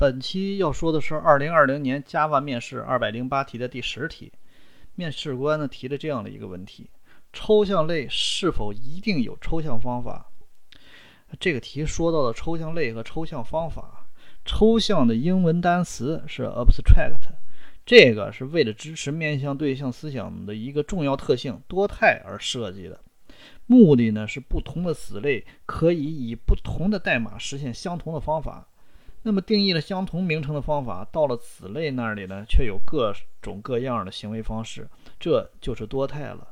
本期要说的是二零二零年 Java 面试二百零八题的第十题。面试官呢提了这样的一个问题：抽象类是否一定有抽象方法？这个题说到了抽象类和抽象方法。抽象的英文单词是 abstract，这个是为了支持面向对象思想的一个重要特性多态而设计的。目的呢是不同的子类可以以不同的代码实现相同的方法。那么定义了相同名称的方法，到了子类那里呢，却有各种各样的行为方式，这就是多态了。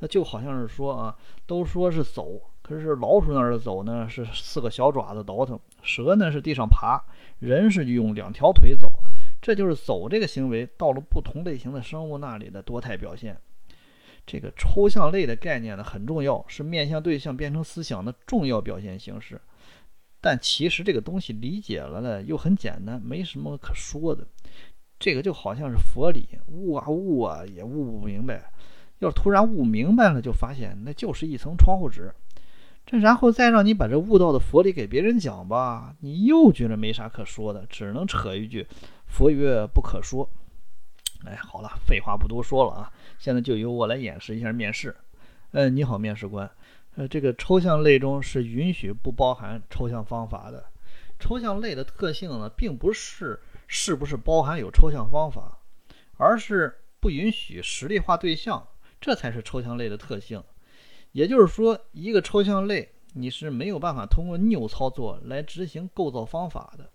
那就好像是说啊，都说是走，可是老鼠那儿的走呢是四个小爪子倒腾，蛇呢是地上爬，人是用两条腿走，这就是走这个行为到了不同类型的生物那里的多态表现。这个抽象类的概念呢很重要，是面向对象变成思想的重要表现形式。但其实这个东西理解了呢，又很简单，没什么可说的。这个就好像是佛理，悟啊悟啊也悟不明白。要突然悟明白了，就发现那就是一层窗户纸。这然后再让你把这悟到的佛理给别人讲吧，你又觉得没啥可说的，只能扯一句“佛曰不可说”。哎，好了，废话不多说了啊，现在就由我来演示一下面试。嗯，你好，面试官。呃，这个抽象类中是允许不包含抽象方法的。抽象类的特性呢，并不是是不是包含有抽象方法，而是不允许实例化对象，这才是抽象类的特性。也就是说，一个抽象类你是没有办法通过 new 操作来执行构造方法的。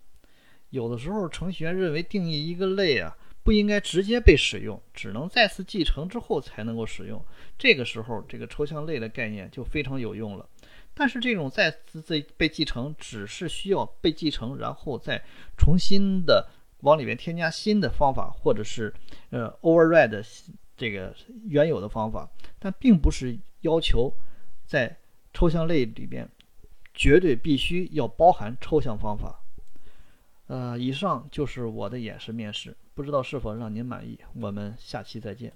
有的时候，程序员认为定义一个类啊。不应该直接被使用，只能再次继承之后才能够使用。这个时候，这个抽象类的概念就非常有用了。但是，这种再次被被继承，只是需要被继承，然后再重新的往里面添加新的方法，或者是呃 override 这个原有的方法，但并不是要求在抽象类里边绝对必须要包含抽象方法。呃，以上就是我的演示面试。不知道是否让您满意？我们下期再见。